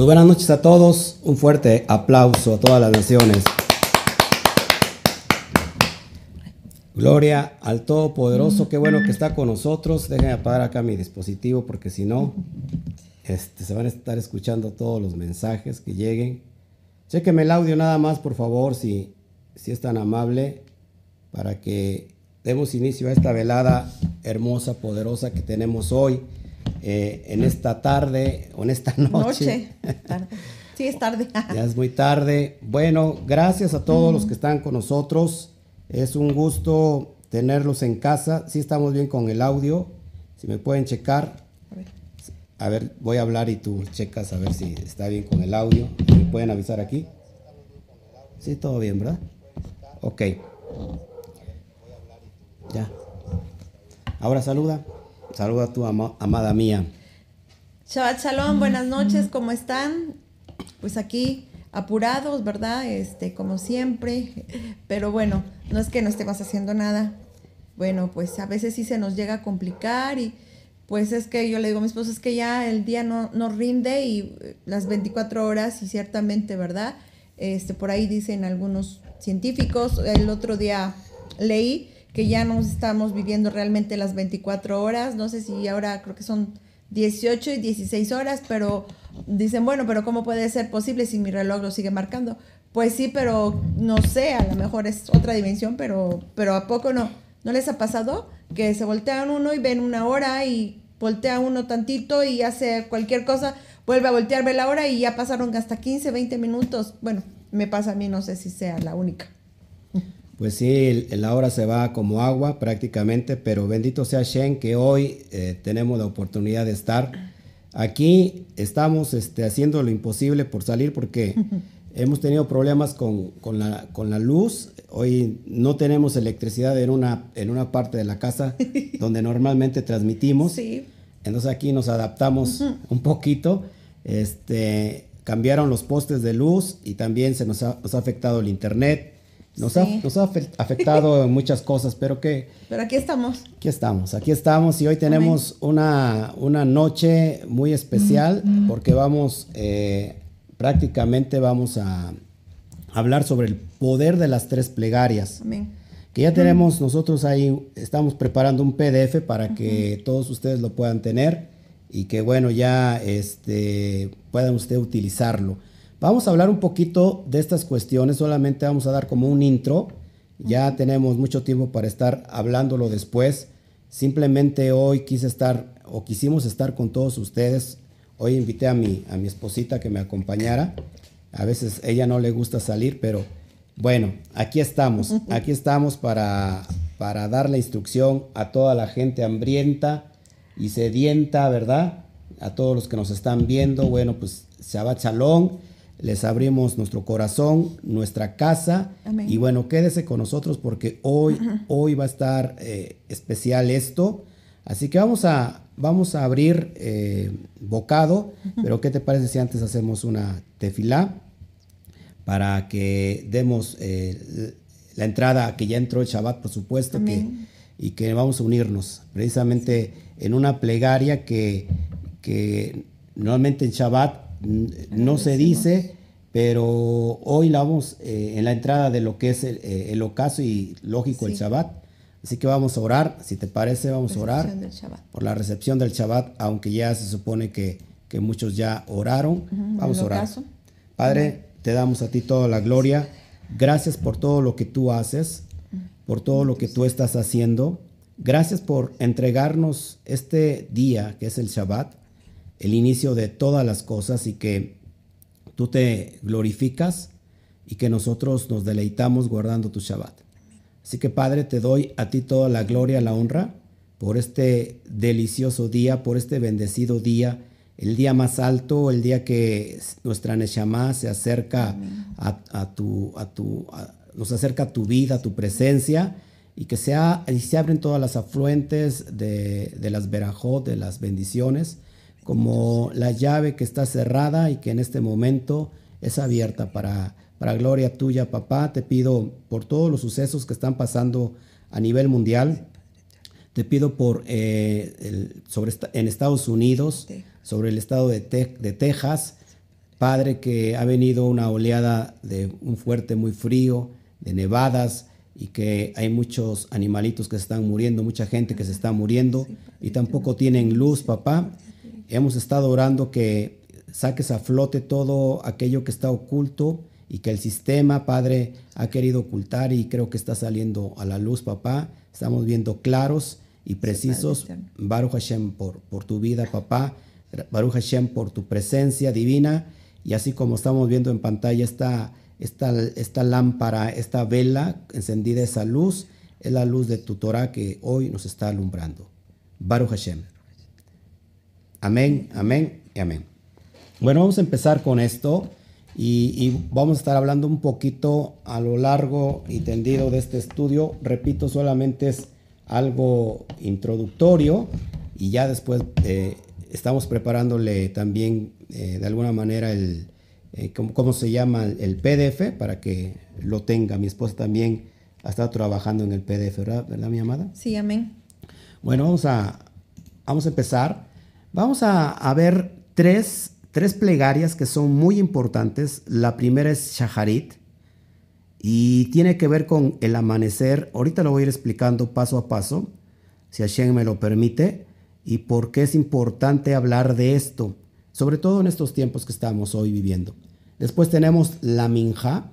Pues buenas noches a todos, un fuerte aplauso a todas las naciones. Gloria al Todopoderoso, qué bueno que está con nosotros. Déjenme apagar acá mi dispositivo porque si no, este, se van a estar escuchando todos los mensajes que lleguen. Chéqueme el audio nada más, por favor, si, si es tan amable, para que demos inicio a esta velada hermosa, poderosa que tenemos hoy. Eh, en esta tarde o en esta noche. Tarde. Sí, es tarde. ya es muy tarde. Bueno, gracias a todos los que están con nosotros. Es un gusto tenerlos en casa. Sí estamos bien con el audio. Si me pueden checar. A ver, voy a hablar y tú checas a ver si está bien con el audio. ¿Me pueden avisar aquí? Sí, todo bien, ¿verdad? Ok. Ya. Ahora saluda. Saluda a tu amada mía. Shabbat Shalom, buenas noches, ¿cómo están? Pues aquí apurados, ¿verdad? Este, como siempre, pero bueno, no es que no estemos haciendo nada. Bueno, pues a veces sí se nos llega a complicar y pues es que yo le digo a mi esposo, es que ya el día no, no rinde y las 24 horas y ciertamente, ¿verdad? Este, por ahí dicen algunos científicos, el otro día leí que ya no estamos viviendo realmente las 24 horas, no sé si ahora creo que son 18 y 16 horas, pero dicen, bueno, pero ¿cómo puede ser posible si mi reloj lo sigue marcando? Pues sí, pero no sé, a lo mejor es otra dimensión, pero, pero ¿a poco no? ¿No les ha pasado que se voltean uno y ven una hora y voltea uno tantito y hace cualquier cosa, vuelve a voltear, ve la hora y ya pasaron hasta 15, 20 minutos? Bueno, me pasa a mí, no sé si sea la única. Pues sí, la hora se va como agua prácticamente, pero bendito sea Shen que hoy eh, tenemos la oportunidad de estar aquí. Estamos este, haciendo lo imposible por salir porque hemos tenido problemas con, la, con, la, luz. Hoy no tenemos electricidad en una, en una parte de la casa donde normalmente transmitimos. Sí. Entonces aquí nos adaptamos un poquito. Este, cambiaron los postes de luz y también se nos nos ha afectado el internet. Nos, ha, nos ha afectado en muchas cosas, pero que... Pero aquí estamos. Aquí estamos, aquí estamos y hoy tenemos una, una, noche muy especial porque vamos, eh, prácticamente vamos a hablar sobre el poder de las tres plegarias. Amén. Que ya tenemos nosotros ahí, estamos preparando un PDF para que todos ustedes lo puedan tener y que bueno, ya este, puedan ustedes utilizarlo. Vamos a hablar un poquito de estas cuestiones, solamente vamos a dar como un intro. Ya tenemos mucho tiempo para estar hablándolo después. Simplemente hoy quise estar o quisimos estar con todos ustedes. Hoy invité a mi, a mi esposita que me acompañara. A veces ella no le gusta salir, pero bueno, aquí estamos. Aquí estamos para, para dar la instrucción a toda la gente hambrienta y sedienta, ¿verdad? A todos los que nos están viendo. Bueno, pues Shabbat Shalom les abrimos nuestro corazón, nuestra casa. Y bueno, quédese con nosotros porque hoy, hoy va a estar eh, especial esto. Así que vamos a, vamos a abrir eh, bocado, pero ¿qué te parece si antes hacemos una tefilá para que demos eh, la entrada, que ya entró el Shabbat, por supuesto, que, y que vamos a unirnos precisamente en una plegaria que, que normalmente en Shabbat no se dice, pero hoy la vamos eh, en la entrada de lo que es el, eh, ocaso y lógico el Shabbat. Así que vamos a orar, si te parece, vamos a orar por la recepción del Shabbat, aunque ya se supone que, que muchos ya oraron. vamos a orar. Padre, te damos a ti toda la gloria. Gracias por todo lo que tú haces, por todo lo que tú estás haciendo. Gracias por entregarnos este día que es el Shabbat el inicio de todas las cosas y que tú te glorificas y que nosotros nos deleitamos guardando tu Shabbat. Así que Padre, te doy a ti toda la gloria, la honra por este delicioso día, por este bendecido día, el día más alto, el día que nuestra Neshama se acerca a, tu, a tu, nos acerca tu vida, a tu presencia, y que sea, y se abren todas las afluentes de, de las verajot, de las bendiciones, como la llave que está cerrada y que en este momento es abierta para, para gloria tuya, papá. Te pido por todos los sucesos que están pasando a nivel mundial. Te pido por eh, sobre en Estados Unidos, sobre el estado de, de Texas. Padre, que ha venido una oleada de un fuerte muy frío, de nevadas, y que hay muchos animalitos que se están muriendo, mucha gente que se está muriendo y tampoco tienen luz, papá. Hemos estado orando que saques a flote todo aquello que está oculto y que el sistema, Padre, ha querido ocultar y creo que está saliendo a la luz, papá. Estamos viendo claros y precisos. Baruch Hashem por, por tu vida, papá. Baruch Hashem por tu presencia divina. Y así como estamos viendo en pantalla esta, esta, esta lámpara, esta vela encendida, esa luz, es la luz de tu Torah que hoy nos está alumbrando. Baruch Hashem. Amén, amén y amén. Bueno, vamos a empezar con esto y, vamos a estar hablando un poquito a lo largo y tendido de este estudio. Repito, solamente es algo introductorio y ya después eh, estamos preparándole también eh, de alguna manera el, eh, ¿cómo, se llama? El PDF para que lo tenga. Mi esposa también ha estado trabajando en el PDF, ¿verdad, ¿verdad mi amada? Sí, amén. Bueno, vamos a, vamos a empezar. Vamos a, ver tres tres plegarias que son muy importantes. La primera es Shaharit y tiene que ver con el amanecer. Ahorita lo voy a ir explicando paso a paso, si Hashem me lo permite, y por qué es importante hablar de esto, sobre todo en estos tiempos que estamos hoy viviendo. Después tenemos la Minja,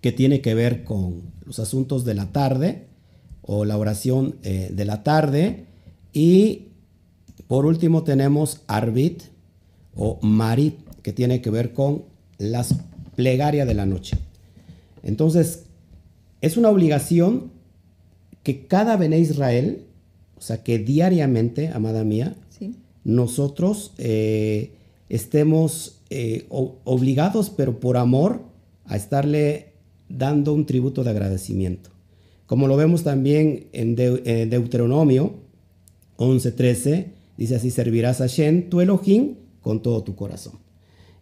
que tiene que ver con los asuntos de la tarde o la oración eh, de la tarde. Y por último tenemos Arbit, o Marit, que tiene que ver con las plegarias de la noche. Entonces, es una obligación que cada Bené Israel, o sea, que diariamente, amada mía, nosotros eh, estemos eh, obligados, pero por amor, a estarle dando un tributo de agradecimiento. Como lo vemos también en eh, Deuteronomio 11:13, dice así, servirás a Shen, tu Elohim, con todo tu corazón.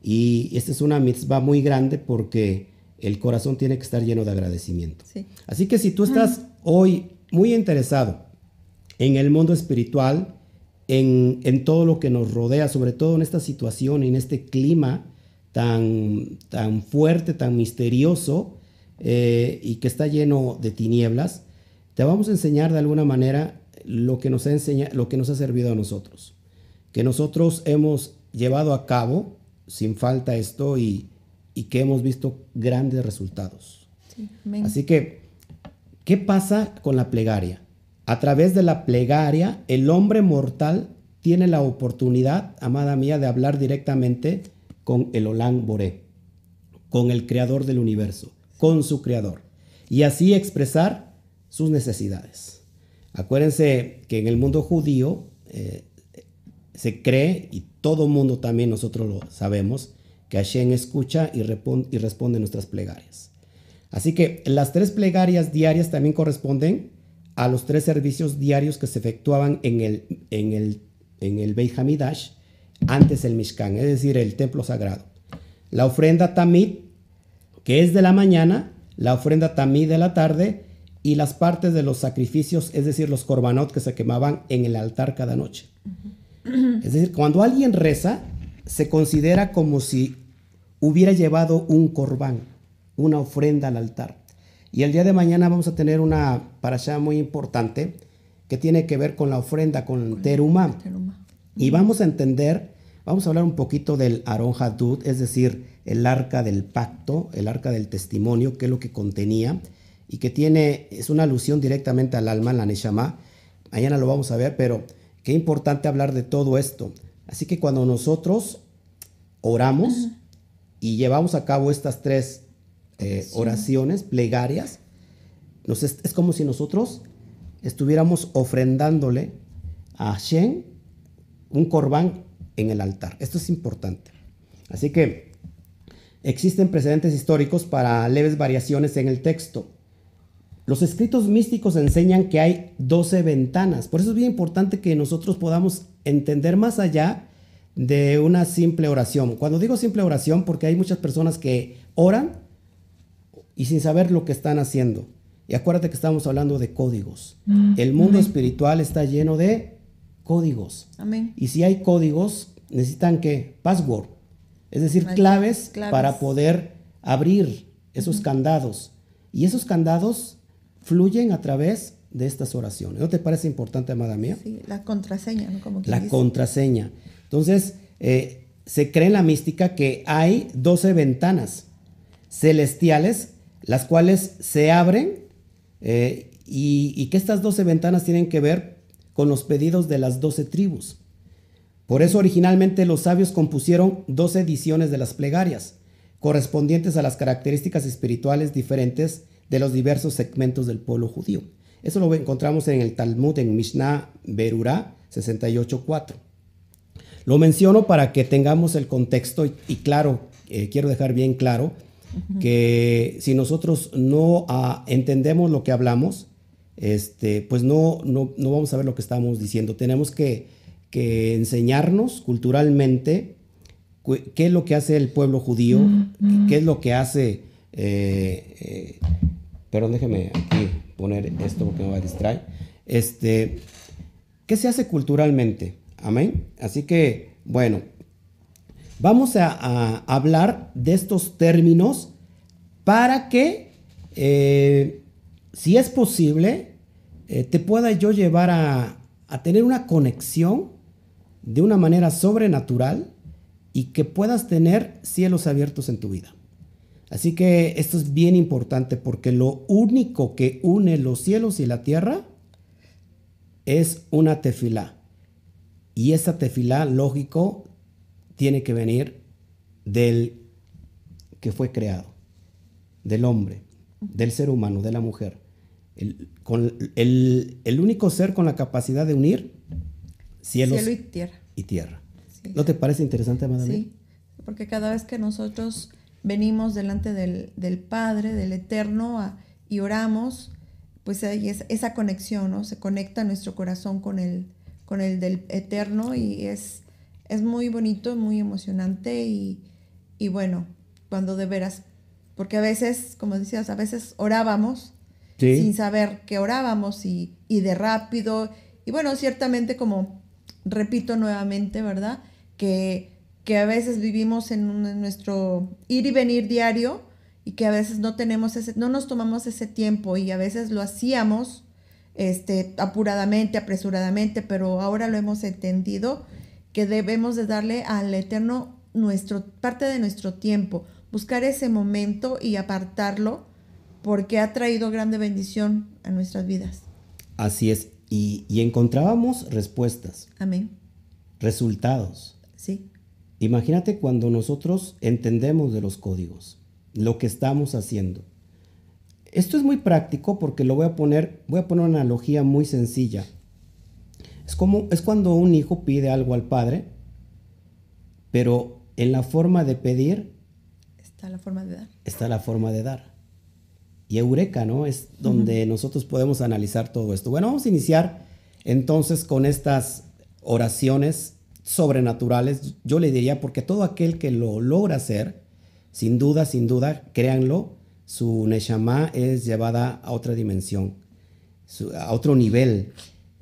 Y esta es una mitzvah muy grande porque el corazón tiene que estar lleno de agradecimiento. Así que si tú estás hoy muy interesado en el mundo espiritual, en, en, todo lo que nos rodea, sobre todo en esta situación, en este clima tan, tan fuerte, tan misterioso eh, y que está lleno de tinieblas, te vamos a enseñar de alguna manera lo que nos ha, enseñado, lo que nos ha servido a nosotros. Que nosotros hemos llevado a cabo sin falta esto y, que hemos visto grandes resultados. Así que, ¿qué pasa con la plegaria? A través de la plegaria, el hombre mortal tiene la oportunidad, amada mía, de hablar directamente con el Olán Boré, con el creador del universo, con su creador, y así expresar sus necesidades. Acuérdense que en el mundo judío eh, se cree, y todo mundo también nosotros lo sabemos, que Hashem escucha y, y responde nuestras plegarias. Así que las tres plegarias diarias también corresponden a los tres servicios diarios que se efectuaban en el, en el, en el Beit Hamidash, antes el Mishkan, es decir, el templo sagrado. La ofrenda Tamid, que es de la mañana, la ofrenda Tamid de la tarde y las partes de los sacrificios, es decir, los korbanot que se quemaban en el altar cada noche. Es decir, cuando alguien reza, se considera como si hubiera llevado un corbán, una ofrenda al altar. Y el día de mañana vamos a tener una parasha muy importante que tiene que ver con la ofrenda, con terumá. Y vamos a entender, vamos a hablar un poquito del Aron Hadud, es decir, el arca del pacto, el arca del testimonio, que es lo que contenía y que tiene, es una alusión directamente al alma, la Neshama. Mañana lo vamos a ver, pero Qué importante hablar de todo esto. Así que cuando nosotros oramos y llevamos a cabo estas tres eh, oraciones, plegarias, nos es, como si nosotros estuviéramos ofrendándole a Hashem un corbán en el altar. Esto es importante. Así que existen precedentes históricos para leves variaciones en el texto. Los escritos místicos enseñan que hay 12 ventanas. Por eso es bien importante que nosotros podamos entender más allá de una simple oración. Cuando digo simple oración, porque hay muchas personas que oran y sin saber lo que están haciendo. Y acuérdate que estamos hablando de códigos. Mm, El mundo espiritual está lleno de códigos. Amén. Y si hay códigos, necesitan que password. es decir, claves, para poder abrir esos candados. Y esos candados fluyen a través de estas oraciones. ¿No te parece importante, amada mía? Sí, la contraseña, ¿no? Como la contraseña. Entonces, eh, se cree en la mística que hay 12 ventanas celestiales, las cuales se abren eh, y, y, que estas 12 ventanas tienen que ver con los pedidos de las 12 tribus. Por eso originalmente los sabios compusieron 12 ediciones de las plegarias, correspondientes a las características espirituales diferentes de los diversos segmentos del pueblo judío. Eso lo encontramos en el Talmud, en Mishnah Berurah 68.4. Lo menciono para que tengamos el contexto y, claro, eh, quiero dejar bien claro que si nosotros no ah, entendemos lo que hablamos, este, pues no, no, no, vamos a ver lo que estamos diciendo. Tenemos que, que enseñarnos culturalmente qué es lo que hace el pueblo judío, qué es lo que hace... Eh, eh, perdón, déjeme aquí poner esto porque me va a distraer. Este, ¿Qué se hace culturalmente? Amén. Así que, bueno, vamos a, hablar de estos términos para que, eh, si es posible, eh, te pueda yo llevar a, a tener una conexión de una manera sobrenatural y que puedas tener cielos abiertos en tu vida. Así que esto es bien importante porque lo único que une los cielos y la tierra es una tefilá. Y esa tefilá, lógico, tiene que venir del que fue creado, del hombre, del ser humano, de la mujer. El, con el, único ser con la capacidad de unir cielos Cielo y tierra. Y tierra. ¿No te parece interesante, madame? Sí, porque cada vez que nosotros venimos delante del, Padre, del Eterno, y oramos, pues hay esa conexión, ¿no? Se conecta nuestro corazón con el, con el del Eterno y es, es muy bonito, muy emocionante y, bueno, cuando de veras, porque a veces, como decías, a veces orábamos sin saber que orábamos y, y de rápido, y bueno, ciertamente como repito nuevamente, ¿verdad? Que que a veces vivimos en, nuestro ir y venir diario y que a veces no tenemos ese, no nos tomamos ese tiempo y a veces lo hacíamos este, apuradamente, apresuradamente, pero ahora lo hemos entendido que debemos de darle al Eterno nuestro, parte de nuestro tiempo, buscar ese momento y apartarlo porque ha traído grande bendición a nuestras vidas. Así es, y, y encontrábamos respuestas. Amén. Resultados. Sí. Imagínate cuando nosotros entendemos de los códigos, lo que estamos haciendo. Esto es muy práctico porque lo voy a poner, voy a poner una analogía muy sencilla. Es como es cuando un hijo pide algo al padre, pero en la forma de pedir está la forma de dar. Está la forma de dar. Y Eureka, ¿no? Es donde nosotros podemos analizar todo esto. Bueno, vamos a iniciar entonces con estas oraciones sobrenaturales, yo le diría, porque todo aquel que lo logra hacer, sin duda, sin duda, créanlo, su Neshama es llevada a otra dimensión, a otro nivel.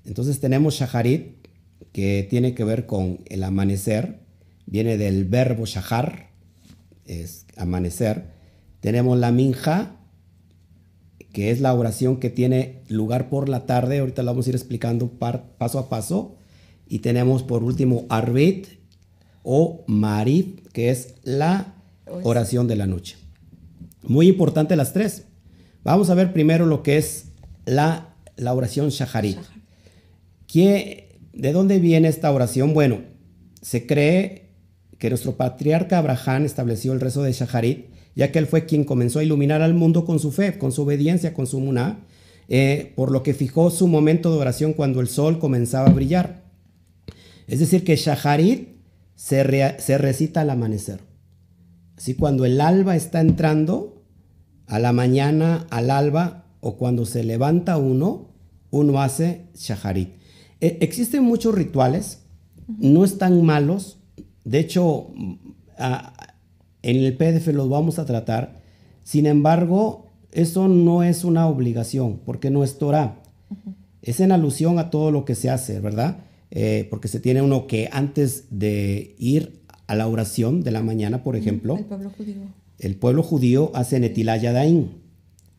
Entonces tenemos Shaharit, que tiene que ver con el amanecer, viene del verbo Shahar, es amanecer. Tenemos la Minja, que es la oración que tiene lugar por la tarde, ahorita la vamos a ir explicando paso a paso. Y tenemos por último Arbit o Marib, que es la oración de la noche. Muy importante las tres. Vamos a ver primero lo que es la, la oración Shaharit. ¿De dónde viene esta oración? Bueno, se cree que nuestro patriarca Abraham estableció el rezo de Shaharit, ya que él fue quien comenzó a iluminar al mundo con su fe, con su obediencia, con su muná, eh, por lo que fijó su momento de oración cuando el sol comenzaba a brillar. Es decir, que Shaharit se, se recita al amanecer. Así cuando el alba está entrando, a la mañana, al alba, o cuando se levanta uno, uno hace Shaharit. E, existen muchos rituales, no están malos. De hecho, en el PDF los vamos a tratar. Sin embargo, eso no es una obligación, porque no es Torah. Es en alusión a todo lo que se hace, ¿verdad? Eh, porque se tiene uno que antes de ir a la oración de la mañana, por ejemplo, El pueblo judío. el pueblo judío hace Netilat Yadayim.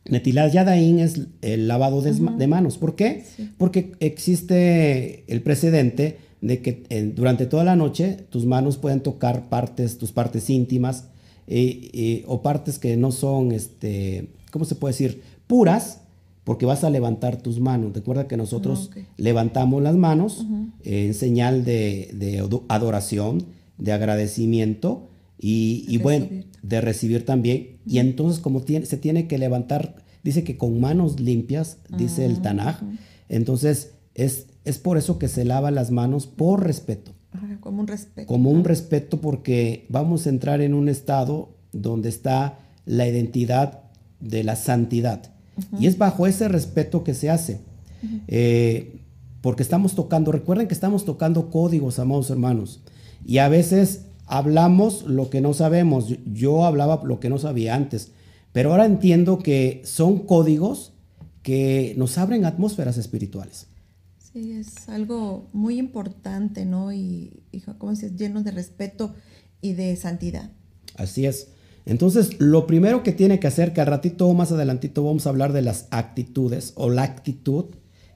Netilat Yadayim es el lavado de, de manos. ¿Por qué? Sí. Porque existe el precedente de que eh, durante toda la noche tus manos pueden tocar partes, tus partes íntimas eh, eh, o partes que no son, este, ¿cómo se puede decir? Puras, porque vas a levantar tus manos. Recuerda que nosotros Ah, levantamos las manos eh, en señal de, de ado- adoración, de agradecimiento y, y bueno, de recibir también. Y entonces como tiene, se tiene que levantar, dice que con manos limpias, dice Ah, el Tanaj. Entonces es, es por eso que se lava las manos por respeto, Ajá, como un respeto. como un respeto porque vamos a entrar en un estado donde está la identidad de la santidad. Y es bajo ese respeto que se hace. Eh, porque estamos tocando, recuerden que estamos tocando códigos, amados hermanos. Y a veces hablamos lo que no sabemos. Yo, hablaba lo que no sabía antes. Pero ahora entiendo que son códigos que nos abren atmósferas espirituales. Sí, es algo muy importante, ¿no? Y, y como dices, lleno de respeto y de santidad. Así es. Entonces, lo primero que tiene que hacer, que al ratito o más adelantito vamos a hablar de las actitudes o la actitud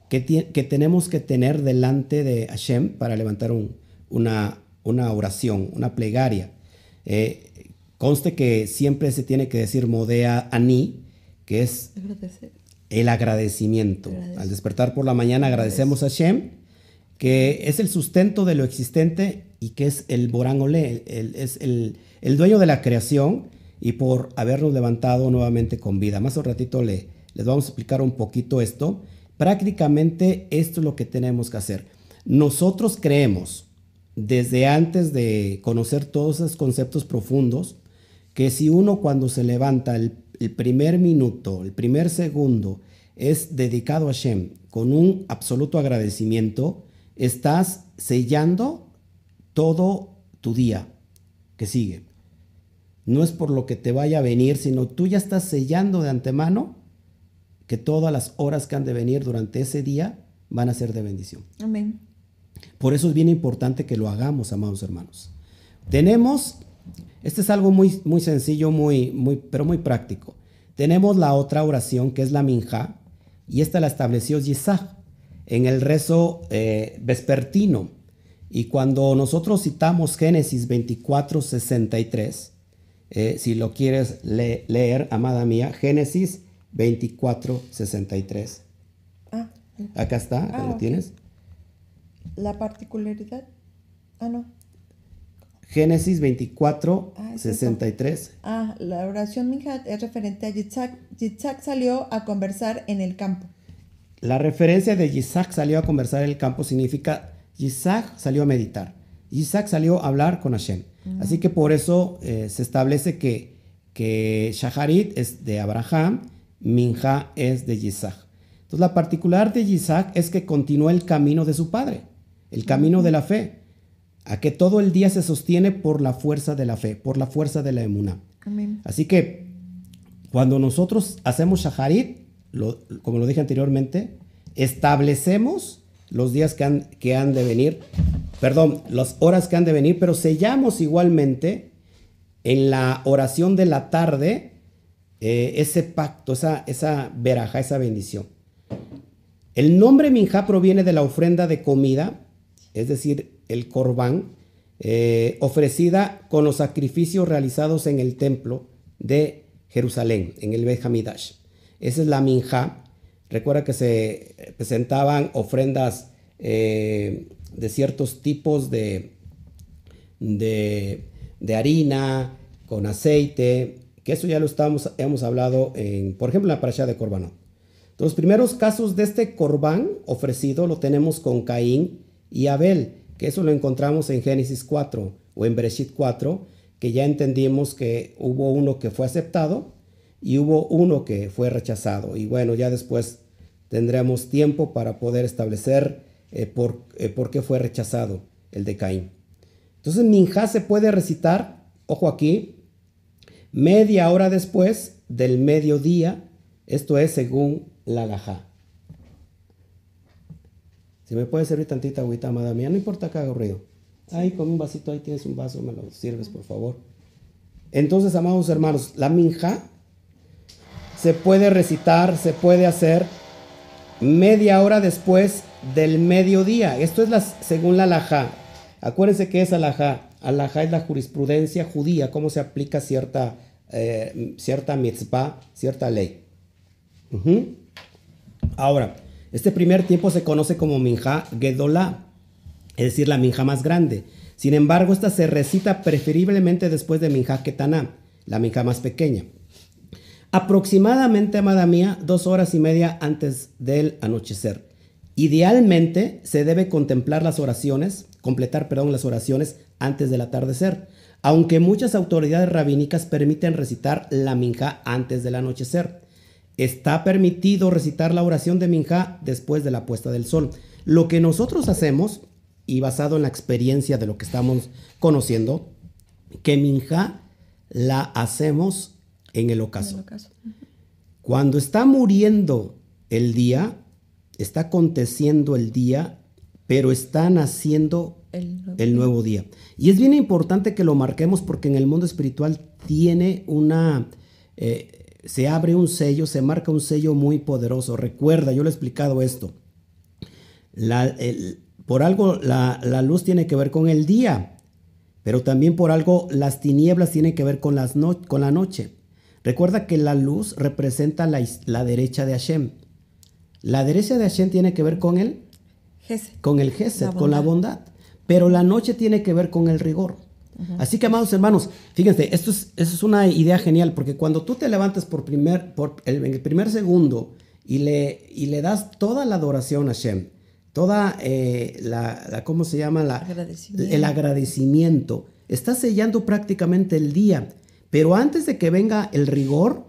que, que tenemos que tener delante de Hashem para levantar un- una, una oración, una plegaria. Eh, conste que siempre se tiene que decir modea ani, que es Agradecer. el agradecimiento. Al despertar por la mañana agradecemos a Hashem, que es el sustento de lo existente y que es el Borán Olé, el- el- es el, el dueño de la creación y por habernos levantado nuevamente con vida. Más un ratito le, les vamos a explicar un poquito esto. Prácticamente esto es lo que tenemos que hacer. Nosotros creemos, desde antes de conocer todos esos conceptos profundos, que si uno cuando se levanta el, el primer minuto, el primer segundo, es dedicado a Hashem con un absoluto agradecimiento, estás sellando todo tu día que sigue. No es por lo que te vaya a venir, sino tú ya estás sellando de antemano que todas las horas que han de venir durante ese día van a ser de bendición. Amén. Por eso es bien importante que lo hagamos, amados hermanos. Tenemos, este es algo muy, muy sencillo, muy, muy, pero muy práctico. Tenemos la otra oración que es la minja, y esta la estableció Yisach en el rezo eh, vespertino. Y cuando nosotros citamos Génesis 24, 63, eh, si lo quieres le- leer, amada mía, Génesis 24, 63. Ah, Acá está, Ah, ¿lo tienes? la particularidad. Ah, no. Génesis 24, Ah, es 63. Ah, la oración Minhat es referente a Yitzhak. Yitzhak salió a conversar en el campo. La referencia de Isaac salió a conversar en el campo significa Isaac salió a meditar. Isaac salió a hablar con Hashem. Así que por eso eh, se establece que, que Shaharit es de Abraham, Minja es de Isaac. Entonces la particular de Isaac es que continúa el camino de su padre, el camino de la fe, a que todo el día se sostiene por la fuerza de la fe, por la fuerza de la emuna. Amén. Así que cuando nosotros hacemos shaharit, lo- como lo dije anteriormente, establecemos los días que han, que han de venir, perdón, las horas que han de venir, pero sellamos igualmente en la oración de la tarde eh, ese pacto, esa, esa veraja, esa bendición. El nombre Minja proviene de la ofrenda de comida, es decir, el corbán, eh, ofrecida con los sacrificios realizados en el templo de Jerusalén, en el Bet Hamidash. Esa es la Minja. Recuerda que se presentaban ofrendas eh, de ciertos tipos de, de, de harina, con aceite, que eso ya lo estamos, hemos hablado, en, por ejemplo, en la parasha de Corbanot. Los primeros casos de este corbán ofrecido lo tenemos con Caín y Abel, que eso lo encontramos en Génesis 4 o en Bereshit 4, que ya entendimos que hubo uno que fue aceptado y hubo uno que fue rechazado. Y bueno, ya después tendremos tiempo para poder establecer eh, por, eh, por qué fue rechazado el de Caín. Entonces, Minjá se puede recitar, ojo aquí, media hora después del mediodía, esto es según la gajá. Si me puede servir tantita agüita, amada mía, no importa que haga ruido. Ahí con un vasito, ahí tienes un vaso, me lo sirves, por favor. Entonces, amados hermanos, la minja se puede recitar, se puede hacer media hora después del mediodía. Esto es la, según la alajá. Acuérdense que es alajá. Alajá es la jurisprudencia judía, cómo se aplica cierta, eh, cierta mitzvah, cierta ley. Ahora, este primer tiempo se conoce como minja gedolá, es decir, la minja más grande. Sin embargo, esta se recita preferiblemente después de minja ketaná, la minja más pequeña. Aproximadamente, amada mía, dos horas y media antes del anochecer. Idealmente se debe contemplar las oraciones, completar, perdón, las oraciones antes del atardecer, aunque muchas autoridades rabínicas permiten recitar la minja antes del anochecer. Está permitido recitar la oración de minja después de la puesta del sol. Lo que nosotros hacemos, y basado en la experiencia de lo que estamos conociendo, que minja la hacemos en el ocaso. Cuando está muriendo el día, está aconteciendo el día, pero está naciendo el nuevo, día. Y es bien importante que lo marquemos porque en el mundo espiritual tiene una... Eh, se abre un sello, se marca un sello muy poderoso. Recuerda, yo le he explicado esto. por algo la, la, luz tiene que ver con el día, pero también por algo las tinieblas tienen que ver con, las con la noche. Recuerda que la luz representa la, derecha de Hashem. La derecha de Hashem tiene que ver con el con el Gesed, con la bondad. Pero la noche tiene que ver con el rigor. Así que, amados hermanos, fíjense, esto es, es, una idea genial, porque cuando tú te levantas por primer, por el, en el primer segundo y le, y le das toda la adoración a Hashem, toda eh, la, ¿cómo se llama? La, el agradecimiento, estás sellando prácticamente el día. Pero antes de que venga el rigor,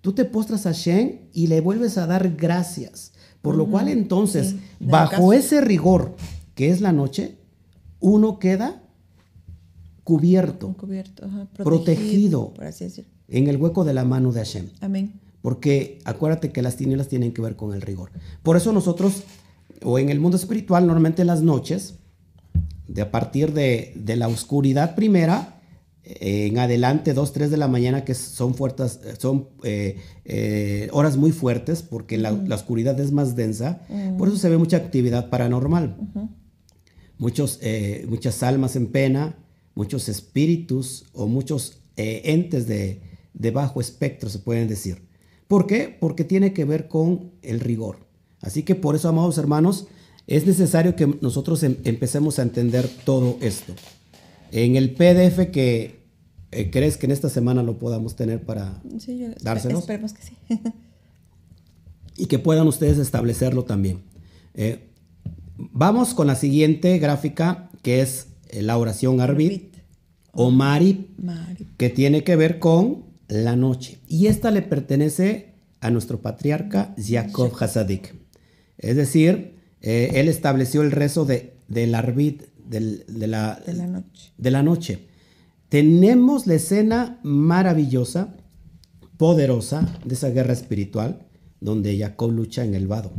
tú te postras a Shen y le vuelves a dar gracias. Por lo cual entonces, bajo ese rigor que es la noche, uno queda cubierto, protegido, en el hueco de la mano de Hashem. Amén. Porque acuérdate que las tinieblas tienen que ver con el rigor. Por eso nosotros, o en el mundo espiritual, normalmente en las noches, de a partir de, de la oscuridad primera, en adelante, 2, 3 de la mañana, que son, fuertes, son eh, eh, horas muy fuertes porque la, oscuridad es más densa, por eso se ve mucha actividad paranormal. Muchos, eh, muchas almas en pena, muchos espíritus o muchos entes de, de, bajo espectro, se pueden decir. ¿Por qué? Porque tiene que ver con el rigor. Así que por eso, amados hermanos, es necesario que nosotros em, empecemos a entender todo esto. En el PDF que eh, crees que en esta semana lo podamos tener para sí, yo dárselos. Esperemos que sí. y que puedan ustedes establecerlo también. Eh, vamos con la siguiente gráfica que es eh, la oración Arbit o Marib, que tiene que ver con la noche. Y esta le pertenece a nuestro patriarca Jacob Hasadik. Es decir, él estableció el rezo de, del Arbit de, la, noche. de la noche. Tenemos la escena maravillosa, poderosa de esa guerra espiritual, donde Jacob lucha en el vado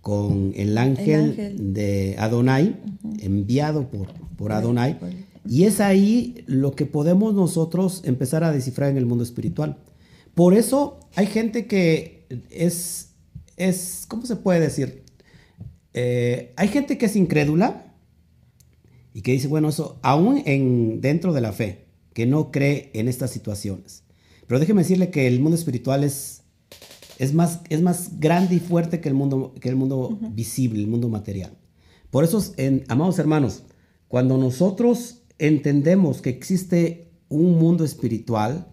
con el ángel, de Adonai, enviado por, por Adonai. Y es ahí lo que podemos nosotros empezar a descifrar en el mundo espiritual. Por eso hay gente que es, es ¿cómo se puede decir? Eh, hay gente que es incrédula y que dice, bueno, eso aún en, dentro de la fe, que no cree en estas situaciones. Pero déjeme decirle que el mundo espiritual es, es, más, es más grande y fuerte que el mundo, que el mundo visible, el mundo material. Por eso, en, amados hermanos, cuando nosotros entendemos que existe un mundo espiritual,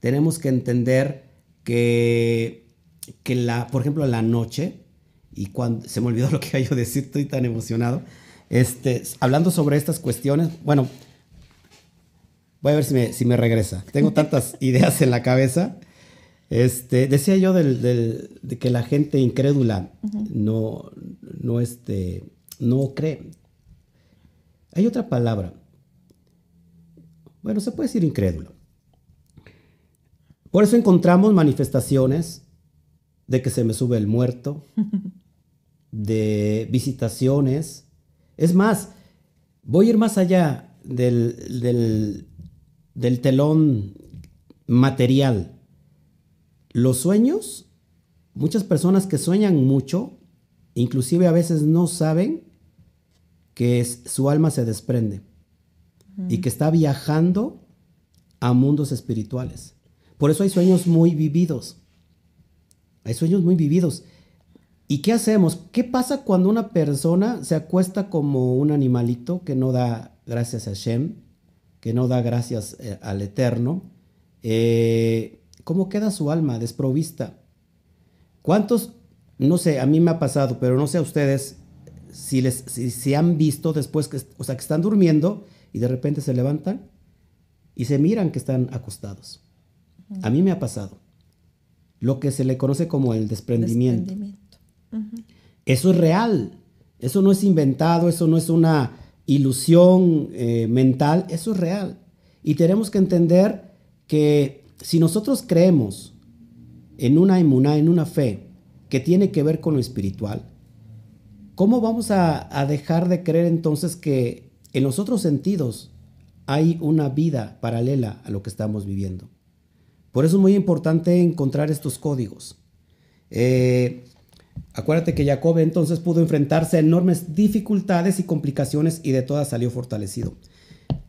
tenemos que entender que, que la, por ejemplo, la noche, y cuando se me olvidó lo que iba a decir, estoy tan emocionado, este, hablando sobre estas cuestiones, bueno, voy a ver si me, si me regresa. Tengo tantas ideas en la cabeza. Este, decía yo de que la gente incrédula no, no, este, no cree. Hay otra palabra. Bueno, se puede decir incrédulo. Por eso encontramos manifestaciones de que se me sube el muerto, de visitaciones, es más, voy a ir más allá del, del, del telón material. Los sueños, muchas personas que sueñan mucho, inclusive a veces no saben que su alma se desprende y que está viajando a mundos espirituales. Por eso hay sueños muy vividos. Hay sueños muy vividos. ¿Y qué hacemos? ¿Qué pasa cuando una persona se acuesta como un animalito que no da gracias a Shem, que no da gracias eh, al Eterno? Eh, ¿Cómo queda su alma desprovista? ¿Cuántos, no sé, a mí me ha pasado, pero no sé a ustedes si, les, si, han visto después que, o sea, que están durmiendo y de repente se levantan y se miran que están acostados? A mí me ha pasado. Lo que se le conoce como el desprendimiento. Eso es real. Eso no es inventado, eso no es una ilusión eh, mental, eso es real. Y tenemos que entender que si nosotros creemos en una inmunidad, en una fe que tiene que ver con lo espiritual, ¿cómo vamos a, dejar de creer entonces que en los otros sentidos hay una vida paralela a lo que estamos viviendo? Por eso es muy importante encontrar estos códigos. Eh, acuérdate que Jacob entonces pudo enfrentarse a enormes dificultades y complicaciones y de todas salió fortalecido.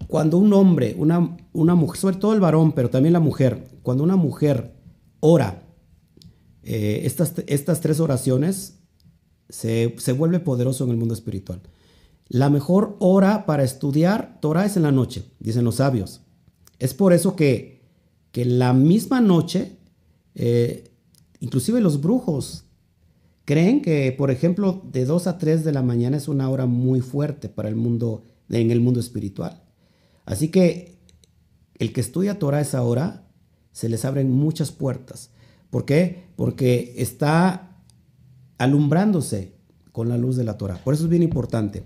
Cuando un hombre, una, una mujer, sobre todo el varón, pero también la mujer, cuando una mujer ora eh, estas, estas tres oraciones, se, se vuelve poderoso en el mundo espiritual. La mejor hora para estudiar Torah es en la noche, dicen los sabios. Es por eso que que la misma noche, eh, inclusive los brujos, creen que, por ejemplo, de 2 a 3 de la mañana es una hora muy fuerte para el mundo, en el mundo espiritual. Así que el que estudia Torah a esa hora, se les abren muchas puertas. ¿Por qué? Porque está alumbrándose con la luz de la Torah. Por eso es bien importante.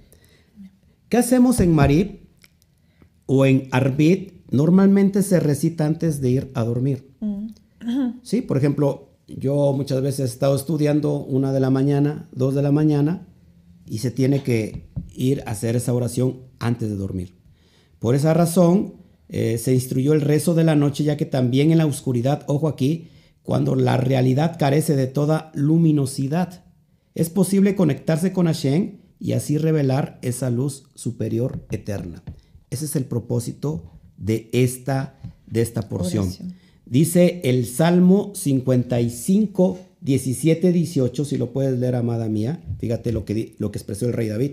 ¿Qué hacemos en Marib o en Arbit normalmente se recita antes de ir a dormir. Mm. Sí, por ejemplo, yo muchas veces he estado estudiando una de la mañana, dos de la mañana, y se tiene que ir a hacer esa oración antes de dormir. Por esa razón, eh, se instruyó el rezo de la noche, ya que también en la oscuridad, ojo aquí, cuando la realidad carece de toda luminosidad, es posible conectarse con Hashem y así revelar esa luz superior eterna. Ese es el propósito de esta, de esta porción. Dice el Salmo 55, 17, 18, si lo puedes leer, amada mía. Fíjate lo que, lo que expresó el rey David.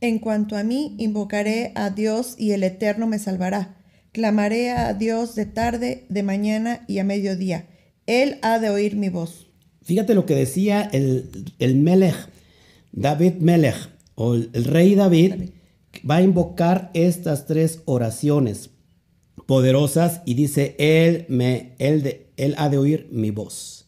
En cuanto a mí, invocaré a Dios y el Eterno me salvará. Clamaré a Dios de tarde, de mañana y a mediodía. Él ha de oír mi voz. Fíjate lo que decía el, el Melech, David Melech, o el, rey David va a invocar estas tres oraciones poderosas y dice, Él, me, él, de, él ha de oír mi voz.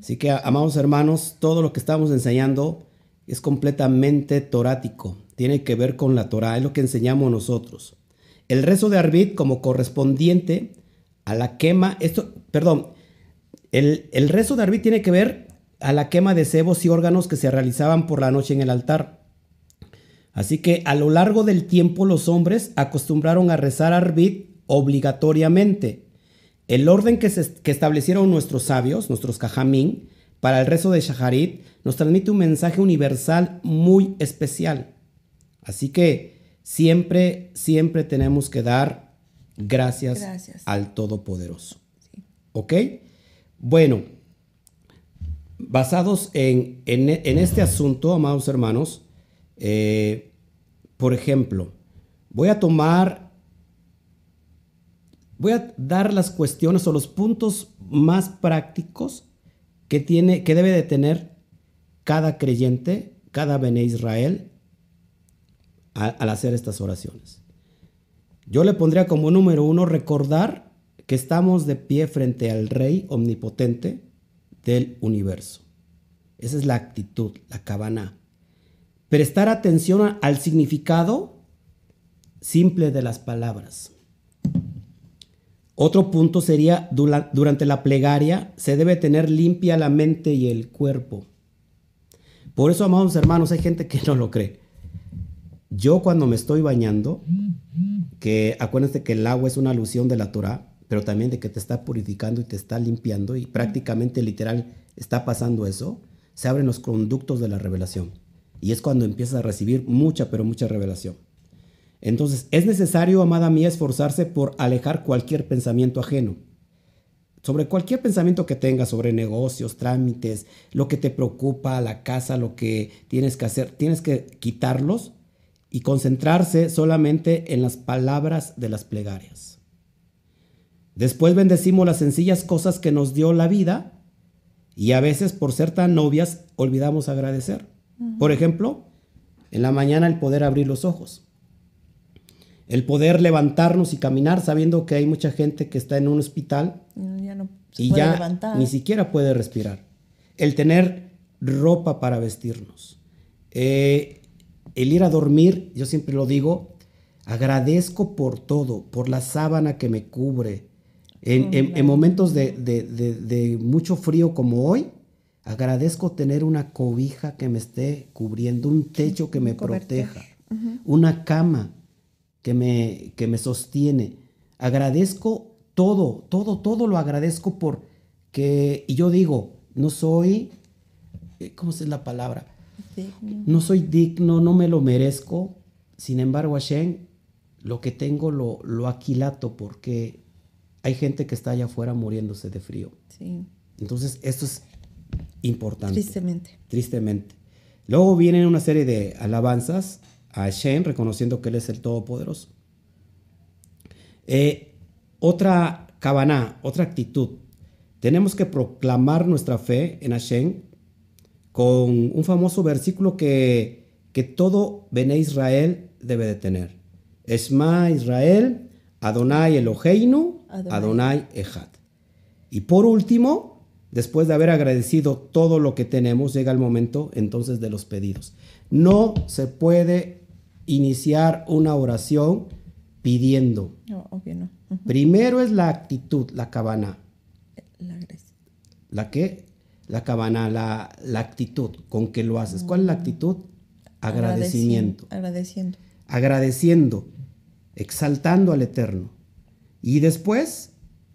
Así que, amados hermanos, todo lo que estamos enseñando es completamente torático, tiene que ver con la Torah, es lo que enseñamos nosotros. El rezo de Arbit como correspondiente a la quema, esto, perdón, el, el rezo de Arbit tiene que ver a la quema de cebos y órganos que se realizaban por la noche en el altar. Así que a lo largo del tiempo los hombres acostumbraron a rezar Arbit obligatoriamente. El orden que, establecieron nuestros sabios, nuestros Cajamín, para el rezo de Shaharit, nos transmite un mensaje universal muy especial. Así que siempre, siempre tenemos que dar gracias, al Todopoderoso. ¿Ok? Bueno, basados en, en este asunto, amados hermanos, eh, por ejemplo, voy a tomar, voy a dar las cuestiones o los puntos más prácticos que, tiene, que debe de tener cada creyente, cada Bene Israel, al hacer estas oraciones. Yo le pondría como número uno recordar que estamos de pie frente al Rey omnipotente del universo. Esa es la actitud, la cabana prestar atención al significado simple de las palabras. Otro punto sería, durante la plegaria se debe tener limpia la mente y el cuerpo. Por eso, amados hermanos, hay gente que no lo cree. yo cuando me estoy bañando, que acuérdense que el agua es una alusión de la Torah, pero también de que te está purificando y te está limpiando y prácticamente literal está pasando eso, se abren los conductos de la revelación. Y es cuando empiezas a recibir mucha, pero mucha revelación. Entonces, es necesario, amada mía, esforzarse por alejar cualquier pensamiento ajeno. Sobre cualquier pensamiento que tengas sobre negocios, trámites, lo que te preocupa, la casa, lo que tienes que hacer, tienes que quitarlos y concentrarse solamente en las palabras de las plegarias. Después bendecimos las sencillas cosas que nos dio la vida y a veces por ser tan novias olvidamos agradecer. Por ejemplo, en la mañana el poder abrir los ojos. El poder levantarnos y caminar sabiendo que hay mucha gente que está en un hospital y ya ni siquiera puede respirar. El tener ropa para vestirnos. Eh, el ir a dormir, yo siempre lo digo, agradezco por todo, por la sábana que me cubre. En, momentos de, mucho frío como hoy, agradezco tener una cobija que me esté cubriendo, un techo que me proteja, una cama que me, que me sostiene. Agradezco todo, todo, todo lo agradezco por que, y yo digo, no soy, eh, ¿cómo es la palabra? No soy digno, no me lo merezco. Sin embargo, Hashem, lo que tengo lo, lo aquilato porque hay gente que está allá afuera muriéndose de frío. Entonces, esto es importante. Tristemente. Tristemente. Luego vienen una serie de alabanzas a Hashem, reconociendo que Él es el Todopoderoso. Eh, otra cabana, otra actitud. Tenemos que proclamar nuestra fe en Hashem con un famoso versículo que, que todo Bene Israel debe de tener. Esma Israel, Adonai Eloheinu, Adonai, Echad. Y por último, después de haber agradecido todo lo que tenemos, llega el momento entonces de los pedidos. No se puede iniciar una oración pidiendo. No, obvio no. Primero es la actitud, la cabana. La, ¿La qué? la cabana, la, actitud con que lo haces. ¿Cuál es la mm. actitud? Agradecimiento. Agradeciendo. Agradeciendo, exaltando al Eterno. Y después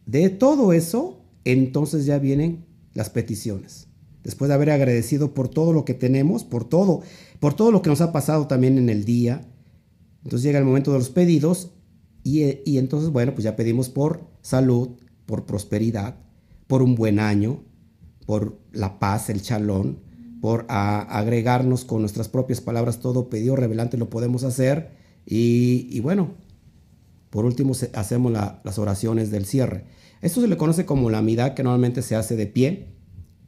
de todo eso, entonces ya vienen las peticiones. Después de haber agradecido por todo lo que tenemos, por todo, por todo lo que nos ha pasado también en el día. Entonces llega el momento de los pedidos y, y entonces, bueno, pues ya pedimos por salud, por prosperidad, por un buen año, por la paz, el chalón, por agregarnos con nuestras propias palabras todo pedido revelante lo podemos hacer. Y, bueno, por último hacemos las oraciones del cierre. Esto se le conoce como la amidad que normalmente se hace de pie,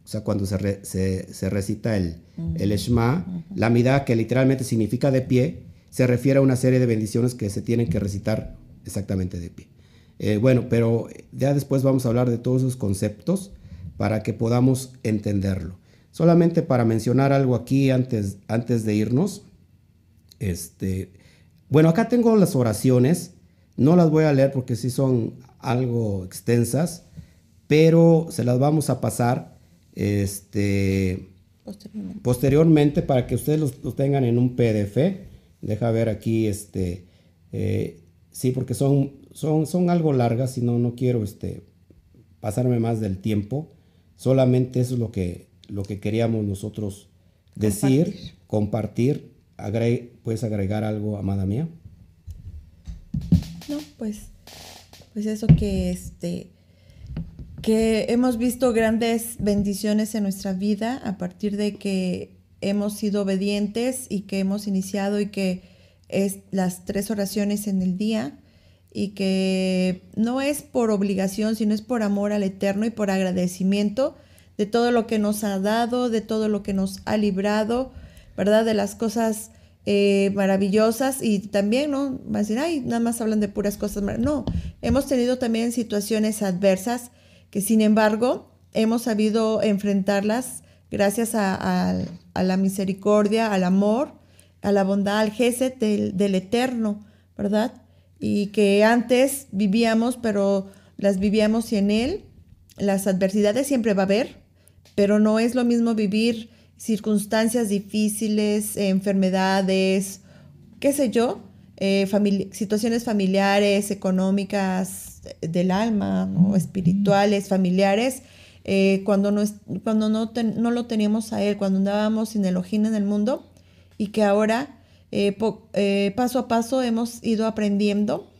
o sea, cuando se, se, recita el, el Shema. La amidad que literalmente significa de pie, se refiere a una serie de bendiciones que se tienen que recitar exactamente de pie. Eh, bueno, pero ya después vamos a hablar de todos esos conceptos para que podamos entenderlo. Solamente para mencionar algo aquí antes, antes de irnos. Este, bueno, acá tengo las oraciones. No las voy a leer porque sí son algo extensas, pero se las vamos a pasar este, posteriormente. para que ustedes los, tengan en un PDF. Deja ver aquí, este, eh, sí, porque son, son, son algo largas y no, no quiero este, pasarme más del tiempo. Solamente eso es lo que, lo que queríamos nosotros decir, compartir. ¿Puedes agregar algo, amada mía? No, pues, pues eso que este que hemos visto grandes bendiciones en nuestra vida a partir de que hemos sido obedientes y que hemos iniciado y que es las tres oraciones en el día y que no es por obligación, sino es por amor al Eterno y por agradecimiento de todo lo que nos ha dado, de todo lo que nos ha librado, ¿verdad? De las cosas eh, maravillosas y también, ¿no? Va a decir, ay, nada más hablan de puras cosas No, hemos tenido también situaciones adversas que sin embargo hemos sabido enfrentarlas gracias a, la misericordia, al amor, a la bondad, al gesed del, Eterno, ¿verdad? y que antes vivíamos, pero las vivíamos en Él. Las adversidades siempre va a haber, pero no es lo mismo vivir circunstancias difíciles, enfermedades, qué sé yo, eh, situaciones familiares, económicas, del alma, espirituales, familiares, eh, cuando, no, cuando no, no, lo teníamos a Él, cuando andábamos sin el ojín en el mundo y que ahora eh, paso a paso hemos ido aprendiendo,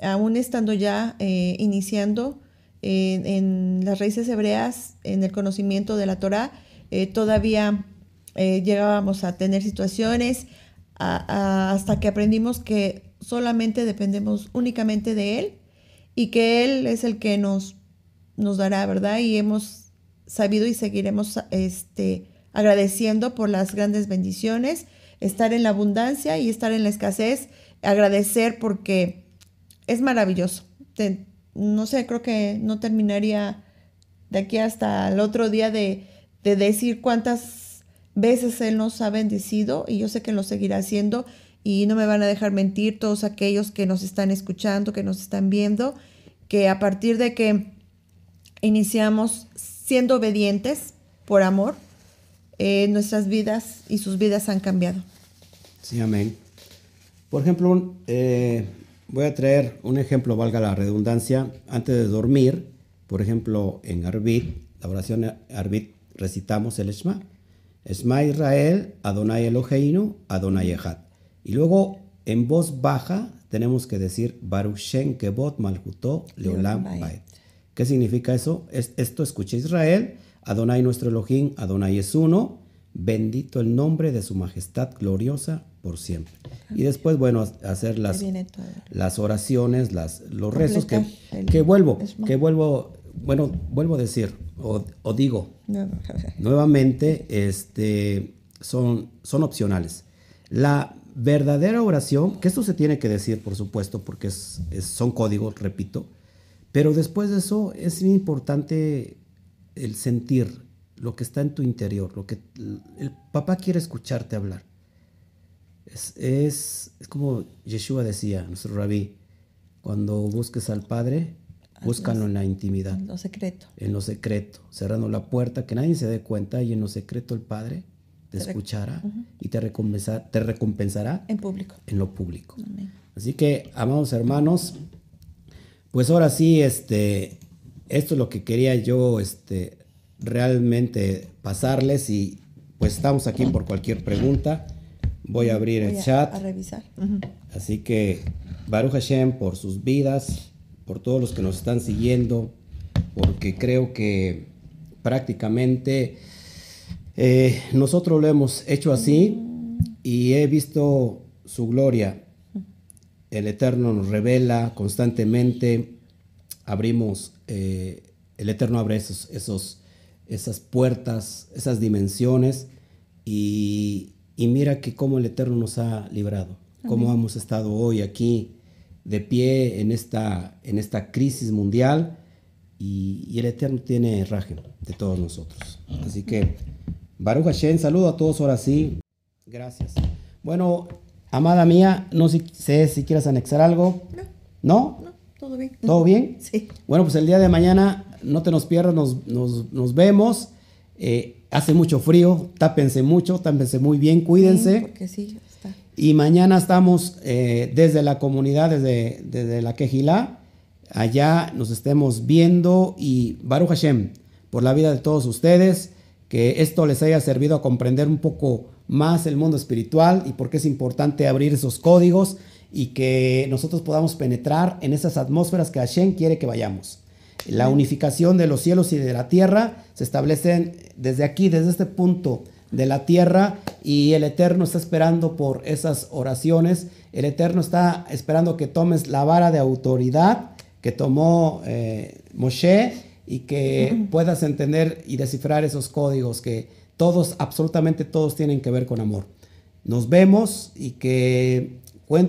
aún estando ya iniciando en las raíces hebreas, en el conocimiento de la Torah, todavía llegábamos a tener situaciones, hasta que aprendimos que solamente dependemos únicamente de Él y que Él es el que nos, nos dará, ¿verdad? Y hemos sabido y seguiremos este, agradeciendo por las grandes bendiciones, estar en la abundancia y estar en la escasez, agradecer porque es maravilloso. no sé, creo que no terminaría de aquí hasta el otro día de, de decir cuántas veces Él nos ha bendecido y yo sé que lo seguirá haciendo y no me van a dejar mentir todos aquellos que nos están escuchando, que nos están viendo, que a partir de que iniciamos siendo obedientes por amor, eh, nuestras vidas y sus vidas han cambiado. Sí, amén. Por ejemplo, eh, voy a traer un ejemplo, valga la redundancia, antes de dormir, por ejemplo, en Arbit, la oración Arbit, recitamos el Shema. Esma Israel, Adonai Eloheinu, Adonai Echad. Y luego en voz baja tenemos que decir Baruch Shem Kebot Malhuto Leolam Baet. ¿Qué significa eso? Es, esto escucha Israel, Adonai nuestro Elohim, Adonai es uno, bendito el nombre de su majestad gloriosa por siempre. Y después, bueno, hacer las, las oraciones, las, los rezos que, que vuelvo, que vuelvo bueno, vuelvo a decir, o, digo, nuevamente, este, son, son opcionales. La verdadera oración, que esto se tiene que decir, por supuesto, porque es, son códigos, repito, pero después de eso es muy importante el sentir lo que está en tu interior, lo que el papá quiere escucharte hablar. Es, es, es como Yeshua decía, nuestro rabí, cuando busques al Padre, Búscalo en la intimidad. En lo secreto. En lo secreto, cerrando la puerta, que nadie se dé cuenta y en lo secreto el Padre te, escuchará y te, recompensará, te recompensará en público. En lo público. Así que, amados hermanos, pues ahora sí, este, esto es lo que quería yo este, realmente pasarles y pues estamos aquí por cualquier pregunta. Voy a abrir el chat. A revisar. Así que, Baruch Hashem por sus vidas por todos los que nos están siguiendo, porque creo que prácticamente eh, nosotros lo hemos hecho así y he visto su gloria. El Eterno nos revela constantemente, abrimos, eh, el Eterno abre esos, esos, esas puertas, esas dimensiones y, mira que cómo el Eterno nos ha librado, cómo hemos estado hoy aquí de pie en esta, en esta crisis mundial y, el Eterno tiene raje de todos nosotros. Así que, Baruch Hashem, saludo a todos ahora sí. Gracias. Bueno, amada mía, no sé si quieres anexar algo. No. ¿No? todo bien. ¿Todo bien? Sí. Bueno, pues el día de mañana, no te nos pierdas, nos, nos, vemos. Eh, hace mucho frío, tápense mucho, tápense muy bien, cuídense. porque sí, y mañana estamos eh, desde la comunidad, desde, desde la Quejilá, allá nos estemos viendo y Baruch Hashem, por la vida de todos ustedes, que esto les haya servido a comprender un poco más el mundo espiritual y por qué es importante abrir esos códigos y que nosotros podamos penetrar en esas atmósferas que Hashem quiere que vayamos. La unificación de los cielos y de la tierra se establecen desde aquí, desde este punto de la tierra y el Eterno está esperando por esas oraciones. El Eterno está esperando que tomes la vara de autoridad que tomó eh, Moshe y que puedas entender y descifrar esos códigos que todos, absolutamente todos tienen que ver con amor. Nos vemos y que,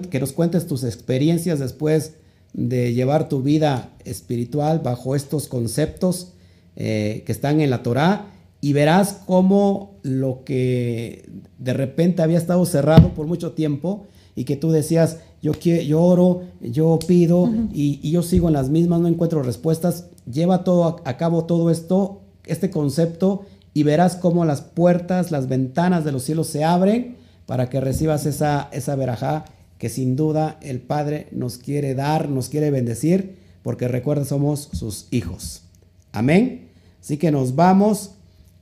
que nos cuentes tus experiencias después de llevar tu vida espiritual bajo estos conceptos eh, que están en la Torah y verás cómo lo que de repente había estado cerrado por mucho tiempo y que tú decías, yo, quiero, oro, yo pido y, yo sigo en las mismas, no encuentro respuestas, lleva todo a, cabo todo esto, este concepto y verás cómo las puertas, las ventanas de los cielos se abren para que recibas esa, esa verajá que sin duda el Padre nos quiere dar, nos quiere bendecir, porque recuerda, somos sus hijos. Amén. Así que nos vamos,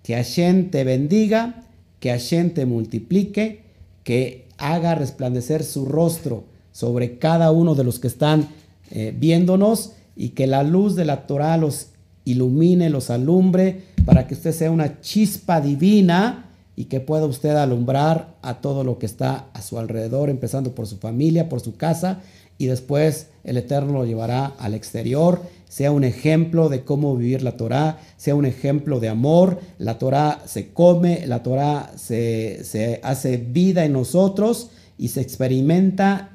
que Hashem te bendiga, que Hashem te multiplique, que haga resplandecer su rostro sobre cada uno de los que están eh, viéndonos y que la luz de la Torah los ilumine, los alumbre, para que usted sea una chispa divina y que pueda usted alumbrar a todo lo que está a su alrededor, empezando por su familia, por su casa, y después el Eterno lo llevará al exterior, sea un ejemplo de cómo vivir la Torah, sea un ejemplo de amor, la Torah se come, la Torah se, se hace vida en nosotros y se experimenta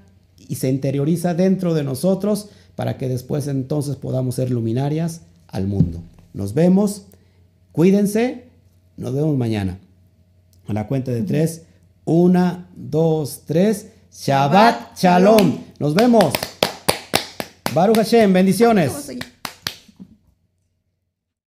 y se interioriza dentro de nosotros para que después entonces podamos ser luminarias al mundo. Nos vemos, cuídense, nos vemos mañana. A la cuenta de tres. Una, dos, tres. Shabbat Shalom. Nos vemos. Baruch Hashem, bendiciones.